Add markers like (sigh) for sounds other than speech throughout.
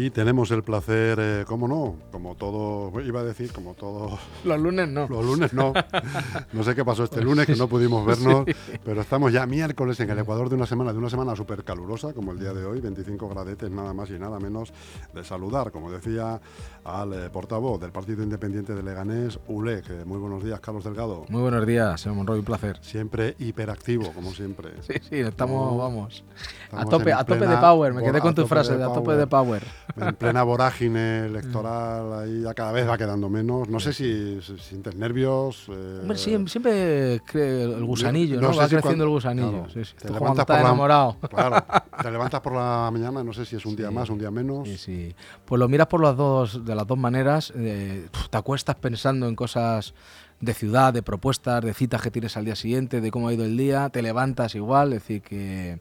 Y tenemos el placer, eh, ¿cómo no? Como todo, iba a decir, como todo... Los lunes no. Los lunes no. (laughs) No sé qué pasó este lunes, que no pudimos vernos, pero estamos ya miércoles en el Ecuador de una semana, de una semana súper calurosa, como el día de hoy, 25 gradetes, nada más y nada menos de saludar, como decía al eh, portavoz del Partido Independiente de Leganés, ULEG. muy buenos días, Carlos Delgado. Muy buenos días, señor Monroy, un placer. Siempre hiperactivo, como siempre. Sí, sí, estamos, vamos, a tope, a tope de power, me quedé con tu frase, de a tope de power. (laughs) En plena vorágine electoral, ahí ya cada vez va quedando menos. No sé si, sientes nervios. Eh, siempre el gusanillo, ¿no? va creciendo el gusanillo. te levantas por enamorado. claro, te (laughs) levantas por la mañana, no sé si es un día más, un día menos. Sí, sí. Pues lo miras por las dos, de las dos maneras. Eh, te acuestas pensando en cosas de ciudad, de propuestas, de citas que tienes al día siguiente, de cómo ha ido el día, te levantas igual, es decir, que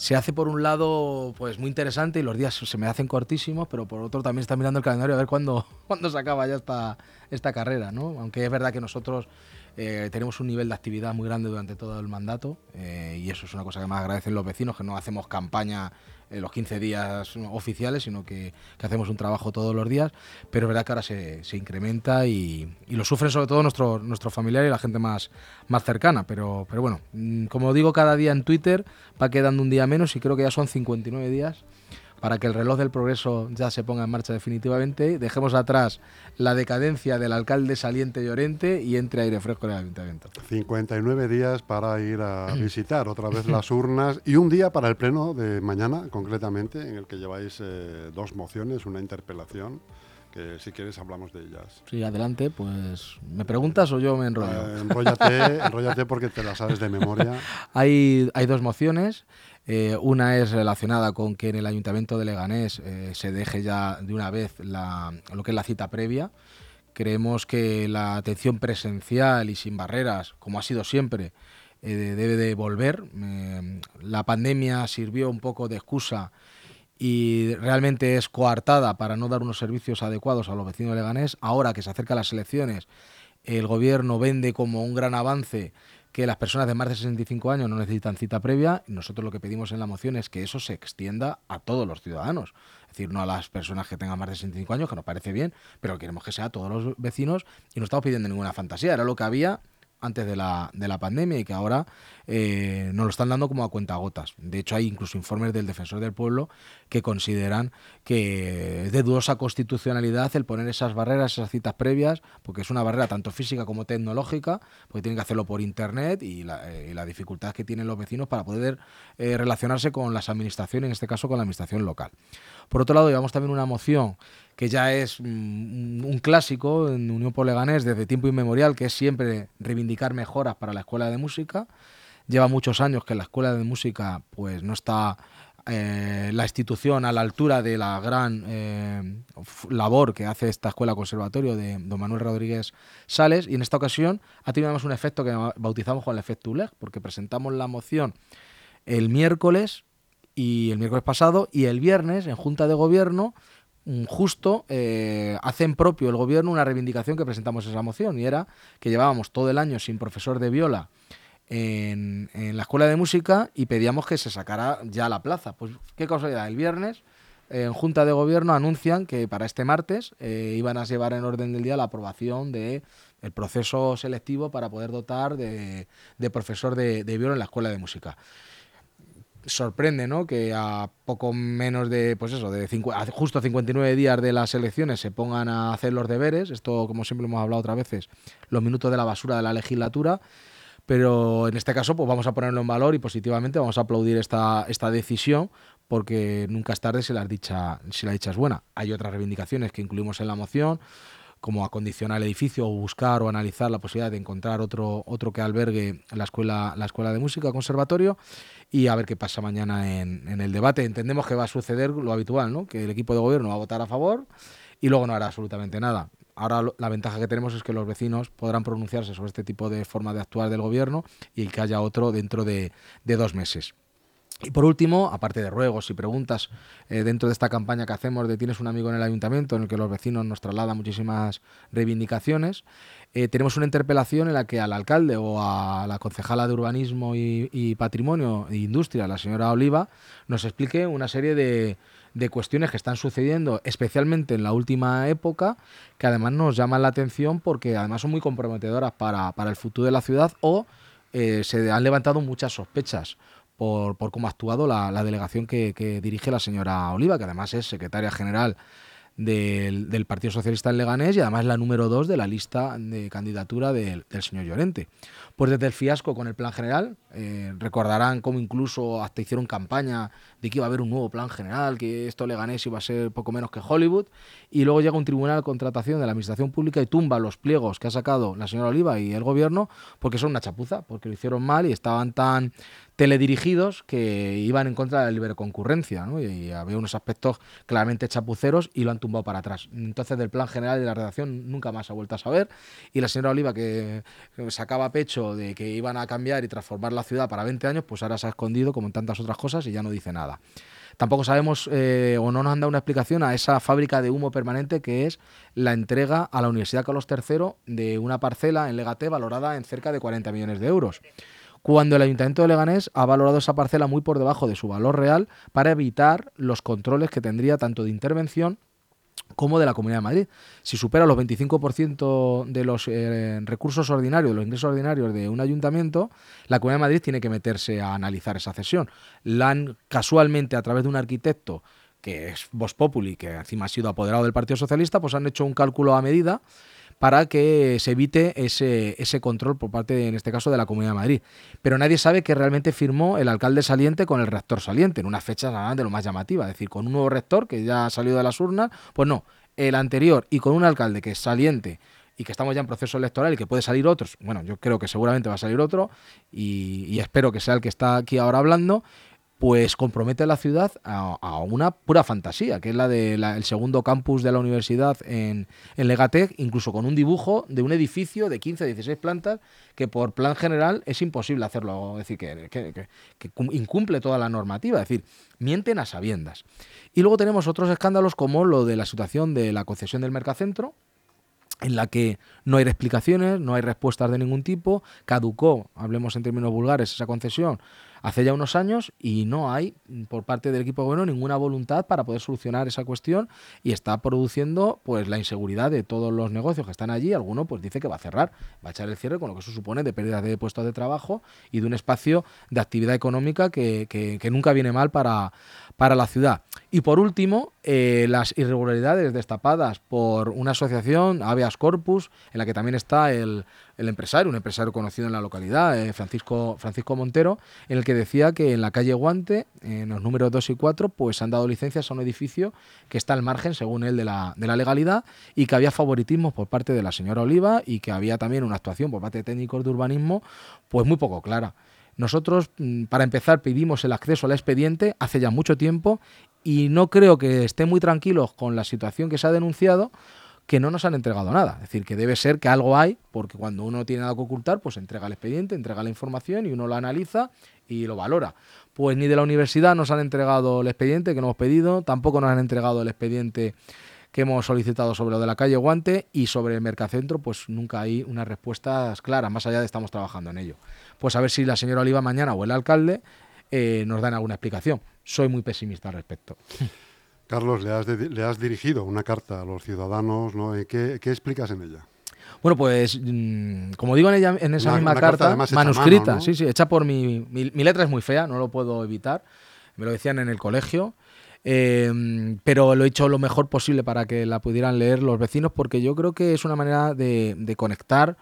se hace por un lado pues muy interesante y los días se me hacen cortísimos, pero por otro también está mirando el calendario a ver cuándo, (laughs) cuándo se acaba ya esta, esta carrera, ¿no? Aunque es verdad que nosotros eh, tenemos un nivel de actividad muy grande durante todo el mandato eh, y eso es una cosa que más agradecen los vecinos, que no hacemos campaña los 15 días oficiales, sino que, hacemos un trabajo todos los días, pero es verdad que ahora se, incrementa y, lo sufren sobre todo nuestros nuestro familiares y la gente más, más cercana, pero, pero bueno, mm, como digo cada día en Twitter, va quedando un día menos y creo que ya son 59 días para que el reloj del progreso ya se ponga en marcha definitivamente, dejemos atrás la decadencia del alcalde saliente Llorente y entre aire fresco en el ayuntamiento. 59 días para ir a (clears throat) visitar otra vez las urnas y un día para el pleno de mañana, concretamente, en el que lleváis eh, dos mociones, una interpelación que si quieres hablamos de ellas. Sí, adelante, pues ¿me preguntas o yo me enrollo? Eh, enróllate, enróllate porque te las sabes de memoria. (laughs) hay, hay dos mociones. Eh, una es relacionada con que en el Ayuntamiento de Leganés eh, se deje ya de una vez lo que es la cita previa. Creemos que la atención presencial y sin barreras, como ha sido siempre, eh, debe de volver. la pandemia sirvió un poco de excusa y realmente es coartada para no dar unos servicios adecuados a los vecinos de Leganés. Ahora que se acercan las elecciones, el gobierno vende como un gran avance que las personas de más de 65 años no necesitan cita previa. Nosotros lo que pedimos en la moción es que eso se extienda a todos los ciudadanos. Es decir, no a las personas que tengan más de 65 años, que nos parece bien, pero queremos que sea a todos los vecinos y no estamos pidiendo ninguna fantasía. Era lo que había antes de la, de la pandemia y que ahora eh, nos lo están dando como a cuentagotas. De hecho, hay incluso informes del Defensor del Pueblo que consideran que es de dudosa constitucionalidad el poner esas barreras, esas citas previas, porque es una barrera tanto física como tecnológica, porque tienen que hacerlo por Internet y la, eh, dificultad que tienen los vecinos para poder eh, relacionarse con las administraciones, en este caso con la administración local. Por otro lado, llevamos también una moción que ya es mm, un clásico en Unión por Leganés desde tiempo inmemorial, que es siempre reivindicar mejoras para la escuela de música. Lleva muchos años que la escuela de música pues no está eh, la institución a la altura de la gran eh, labor que hace esta escuela conservatorio de don Manuel Rodríguez Sales y en esta ocasión ha tenido más un efecto que bautizamos con el efecto ULEG porque presentamos la moción el miércoles y el miércoles pasado y el viernes en Junta de Gobierno Mm, justo eh, hacen propio el gobierno una reivindicación que presentamos esa moción y era que llevábamos todo el año sin profesor de viola en, la escuela de música y pedíamos que se sacara ya la plaza. Pues qué casualidad, el viernes en Junta de Gobierno anuncian que para este martes eh, iban a llevar en orden del día la aprobación de proceso selectivo para poder dotar de, profesor de, de viola en la escuela de música sorprende, ¿no? Que a poco menos de, pues eso, de justo 59 días de las elecciones se pongan a hacer los deberes. Esto, como siempre hemos hablado otras veces, los minutos de la basura de la legislatura. Pero en este caso, pues vamos a ponerlo en valor y positivamente vamos a aplaudir esta, esta decisión porque nunca es tarde si la, dicha, si la dicha es buena. Hay otras reivindicaciones que incluimos en la moción, como acondicionar el edificio o buscar o analizar la posibilidad de encontrar otro, otro que albergue la escuela, la escuela de música, conservatorio, y a ver qué pasa mañana en, en el debate. Entendemos que va a suceder lo habitual, ¿no? que el equipo de gobierno va a votar a favor y luego no hará absolutamente nada. Ahora la ventaja que tenemos es que los vecinos podrán pronunciarse sobre este tipo de forma de actuar del gobierno y que haya otro dentro de, de dos meses. Y por último, aparte de ruegos y preguntas eh, dentro de esta campaña que hacemos de Tienes un amigo en el ayuntamiento, en el que los vecinos nos trasladan muchísimas reivindicaciones, eh, tenemos una interpelación en la que al alcalde o a la concejala de Urbanismo y, Patrimonio e Industria, la señora Oliva, nos explique una serie de, cuestiones que están sucediendo, especialmente en la última época, que además nos llaman la atención porque además son muy comprometedoras para, el futuro de la ciudad o eh, se han levantado muchas sospechas por, cómo ha actuado la, delegación que, dirige la señora Oliva, que además es secretaria general del, Partido Socialista en Leganés y además la número dos de la lista de candidatura del, señor Llorente. Pues desde el fiasco con el plan general, eh, recordarán cómo incluso hasta hicieron campaña de que iba a haber un nuevo plan general, que esto Leganés iba a ser poco menos que Hollywood, y luego llega un tribunal de contratación de la Administración Pública y tumba los pliegos que ha sacado la señora Oliva y el gobierno porque son una chapuza, porque lo hicieron mal y estaban tan teledirigidos que iban en contra de la libre concurrencia, ¿no? y, había unos aspectos claramente chapuceros y lo han tumbado para atrás. Entonces del plan general de la redacción nunca más ha vuelto a saber y la señora Oliva que sacaba pecho de que iban a cambiar y transformar la ciudad para 20 años, pues ahora se ha escondido como en tantas otras cosas y ya no dice nada. Tampoco sabemos eh, o no nos han dado una explicación a esa fábrica de humo permanente que es la entrega a la Universidad Carlos III de una parcela en Legate valorada en cerca de 40 millones de euros cuando el Ayuntamiento de Leganés ha valorado esa parcela muy por debajo de su valor real para evitar los controles que tendría tanto de intervención como de la Comunidad de Madrid. Si supera los 25% de los eh, recursos ordinarios, de los ingresos ordinarios de un ayuntamiento, la Comunidad de Madrid tiene que meterse a analizar esa cesión. La han casualmente, a través de un arquitecto que es Vos Populi, que encima ha sido apoderado del Partido Socialista, pues han hecho un cálculo a medida para que se evite ese, ese control por parte, en este caso, de la Comunidad de Madrid. Pero nadie sabe que realmente firmó el alcalde saliente con el rector saliente, en una fecha de lo más llamativa, es decir, con un nuevo rector que ya ha salido de las urnas, pues no, el anterior y con un alcalde que es saliente y que estamos ya en proceso electoral y que puede salir otros, bueno, yo creo que seguramente va a salir otro y espero que sea el que está aquí ahora hablando, pues compromete a la ciudad a, una pura fantasía, que es la del segundo campus de la universidad en, en, Legatec, incluso con un dibujo de un edificio de 15, 16 plantas, que por plan general es imposible hacerlo, es decir, que, incumple toda la normativa, es decir, mienten a sabiendas. Y luego tenemos otros escándalos como lo de la situación de la concesión del Mercacentro, en la que no hay explicaciones, no hay respuestas de ningún tipo, caducó, hablemos en términos vulgares, esa concesión hace ya unos años y no hay por parte del equipo bueno ninguna voluntad para poder solucionar esa cuestión y está produciendo pues la inseguridad de todos los negocios que están allí. Alguno pues dice que va a cerrar, va a echar el cierre con lo que eso supone de pérdida de puestos de trabajo y de un espacio de actividad económica que, que, nunca viene mal para, para la ciudad. Y por último, eh, las irregularidades destapadas por una asociación, Habeas Corpus, en la que también está el, el empresario, un empresario conocido en la localidad, eh, Francisco, Francisco Montero, en el que decía que en la calle Guante, en los números 2 y 4, pues han dado licencias a un edificio que está al margen, según él, de la, de la legalidad y que había favoritismo por parte de la señora Oliva y que había también una actuación por parte de técnicos de urbanismo, pues muy poco clara. Nosotros, mm, para empezar, pedimos el acceso al expediente hace ya mucho tiempo y no creo que estén muy tranquilos con la situación que se ha denunciado que no nos han entregado nada. Es decir, que debe ser que algo hay, porque cuando uno tiene algo que ocultar, pues entrega el expediente, entrega la información y uno lo analiza y lo valora. Pues ni de la universidad nos han entregado el expediente que no hemos pedido, tampoco nos han entregado el expediente que hemos solicitado sobre lo de la calle Guante y sobre el Mercacentro, pues nunca hay unas respuestas claras, más allá de estamos trabajando en ello. Pues a ver si la señora Oliva mañana o el alcalde eh, nos dan alguna explicación. Soy muy pesimista al respecto. (laughs) Carlos, le has, le has dirigido una carta a los ciudadanos, ¿no? ¿Qué, explicas en ella? Bueno, pues mm, como digo en, ella, en esa misma carta, manuscrita, sí, sí, hecha por mi, mi, letra es muy fea, no lo puedo evitar, me lo decían en el colegio, eh, pero lo he hecho lo mejor posible para que la pudieran leer los vecinos porque yo creo que es una manera de, de conectar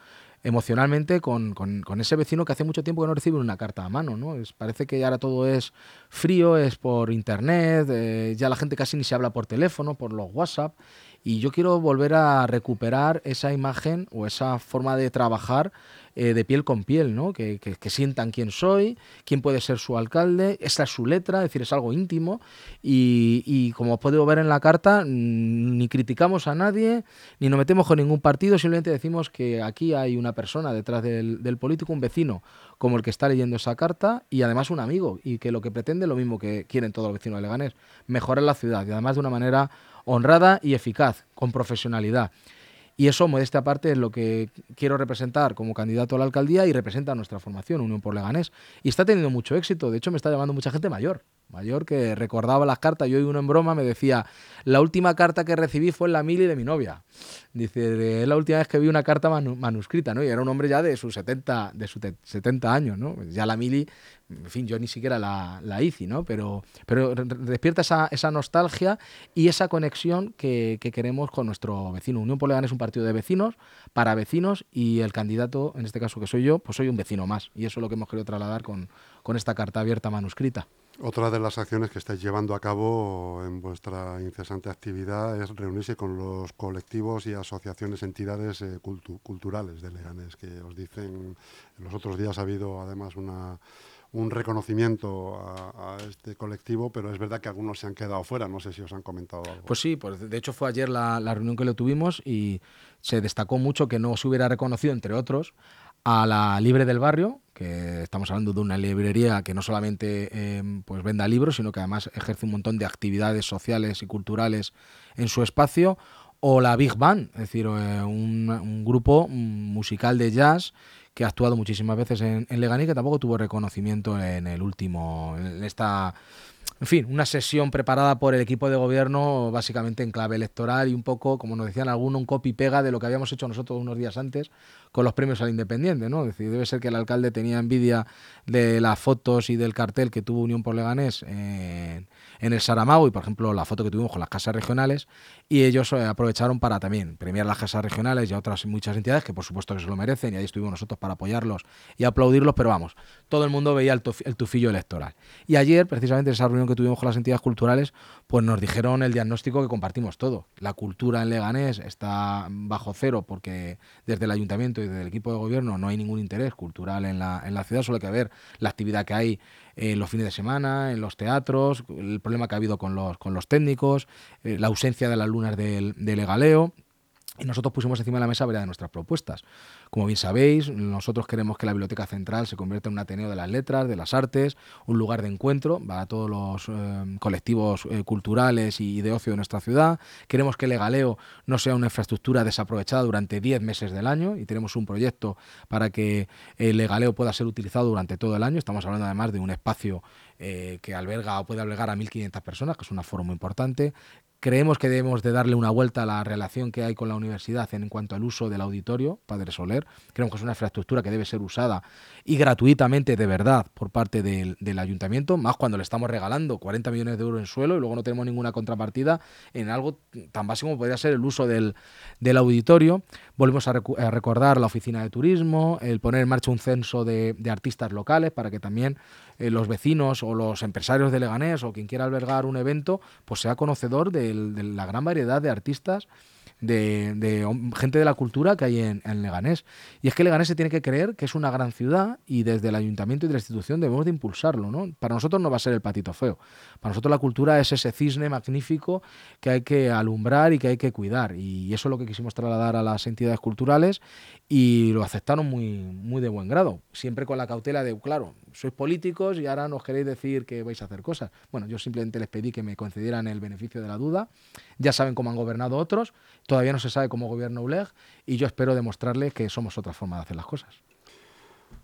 emocionalmente con, con, ese vecino que hace mucho tiempo que no recibe una carta a mano. ¿no? Es, parece que ahora todo es frío, es por internet, eh, ya la gente casi ni se habla por teléfono, por los WhatsApp. Y yo quiero volver a recuperar esa imagen o esa forma de trabajar eh, de piel con piel, ¿no? Que, sientan quién soy, quién puede ser su alcalde, esa es su letra, es decir, es algo íntimo. Y, como os puedo ver en la carta, ni criticamos a nadie, ni nos metemos con ningún partido, simplemente decimos que aquí hay una persona detrás del, del político, un vecino, como el que está leyendo esa carta, y además un amigo, y que lo que pretende es lo mismo que quieren todos los vecinos de Leganés, mejorar la ciudad, y además de una manera honrada y eficaz, con profesionalidad. Y eso, modesta aparte, es lo que quiero representar como candidato a la alcaldía y representa nuestra formación, Unión por Leganés. Y está teniendo mucho éxito. De hecho, me está llamando mucha gente mayor. Mayor que recordaba las cartas. Yo y uno en broma me decía, la última carta que recibí fue en la mili de mi novia. Dice, es la última vez que vi una carta manuscrita, ¿no? Y era un hombre ya de sus 70, de sus 70 años, ¿no? Ya la mili, en fin, yo ni siquiera la, la hice, ¿no? Pero, pero despierta esa, esa nostalgia y esa conexión que, que, queremos con nuestro vecino. Unión Polegan es un partido de vecinos, para vecinos, y el candidato, en este caso que soy yo, pues soy un vecino más. Y eso es lo que hemos querido trasladar con, con esta carta abierta manuscrita. Otra de las acciones que estáis llevando a cabo en vuestra incesante actividad es reunirse con los colectivos y asociaciones, entidades eh, culturales de Leganés, que os dicen, en los otros días ha habido además una, un reconocimiento a, este colectivo, pero es verdad que algunos se han quedado fuera, no sé si os han comentado algo. Pues sí, pues de hecho fue ayer la, la reunión que lo tuvimos y se destacó mucho que no se hubiera reconocido, entre otros, a la Libre del Barrio, que estamos hablando de una librería que no solamente em, pues venda libros, sino que además ejerce un montón de actividades sociales y culturales en su espacio, o la Big Band, es decir, eh, un, grupo musical de jazz que ha actuado muchísimas veces en, en Leganí, que tampoco tuvo reconocimiento en el último, en esta en fin, una sesión preparada por el equipo de gobierno básicamente en clave electoral y un poco, como nos decían algunos, un copy-pega de lo que habíamos hecho nosotros unos días antes con los premios al Independiente, ¿no? Es decir, debe ser que el alcalde tenía envidia de las fotos y del cartel que tuvo Unión por Leganés en, en el Saramago y, por ejemplo, la foto que tuvimos con las casas regionales y ellos eh, aprovecharon para también premiar las casas regionales y a otras muchas entidades que, por supuesto, que se lo merecen y ahí estuvimos nosotros para apoyarlos y aplaudirlos, pero vamos, todo el mundo veía el, el tufillo electoral. Y ayer, precisamente, en esa reunión que tuvimos con las entidades culturales, pues nos dijeron el diagnóstico que compartimos todo. La cultura en Leganés está bajo cero porque desde el ayuntamiento y desde el equipo de gobierno no hay ningún interés cultural en la, en la ciudad, solo hay que ver la actividad que hay en los fines de semana, en los teatros, el problema que ha habido con los, con los técnicos, eh, la ausencia de las lunas del, del legaleo. Y nosotros pusimos encima de la mesa varias de nuestras propuestas. Como bien sabéis, nosotros queremos que la Biblioteca Central se convierta en un ateneo de las letras, de las artes, un lugar de encuentro para todos los eh, colectivos eh, culturales y de ocio de nuestra ciudad. Queremos que el Legaleo no sea una infraestructura desaprovechada durante 10 meses del año y tenemos un proyecto para que el Legaleo pueda ser utilizado durante todo el año. Estamos hablando además de un espacio eh, que alberga o puede albergar a 1.500 personas, que es un aforo muy importante. Creemos que debemos de darle una vuelta a la relación que hay con la universidad en cuanto al uso del auditorio, Padre Soler. Creemos que es una infraestructura que debe ser usada y gratuitamente de verdad por parte del, ayuntamiento, más cuando le estamos regalando 40 millones de euros en suelo y luego no tenemos ninguna contrapartida en algo tan básico como podría ser el uso del, auditorio. Volvemos a, recordar la oficina de turismo, el poner en marcha un censo de, artistas locales para que también eh, los vecinos o los empresarios de Leganés o quien quiera albergar un evento, pues sea conocedor de la gran variedad de artistas de, gente de la cultura que hay en, Leganés. Y es que Leganés se tiene que creer que es una gran ciudad y desde el ayuntamiento y de la institución debemos de impulsarlo. ¿no? Para nosotros no va a ser el patito feo. Para nosotros la cultura es ese cisne magnífico que hay que alumbrar y que hay que cuidar. Y eso es lo que quisimos trasladar a las entidades culturales y lo aceptaron muy, muy de buen grado. Siempre con la cautela de, claro, sois políticos y ahora nos queréis decir que vais a hacer cosas. Bueno, yo simplemente les pedí que me concedieran el beneficio de la duda. Ya saben cómo han gobernado otros, todavía no se sabe cómo gobierna ULEG y yo espero demostrarles que somos otra forma de hacer las cosas.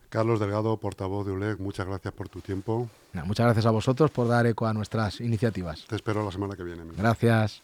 Carlos Delgado, portavoz de ULEG, muchas gracias por tu tiempo. muchas gracias a vosotros por dar eco a nuestras iniciativas. Te espero la semana que viene. Gracias.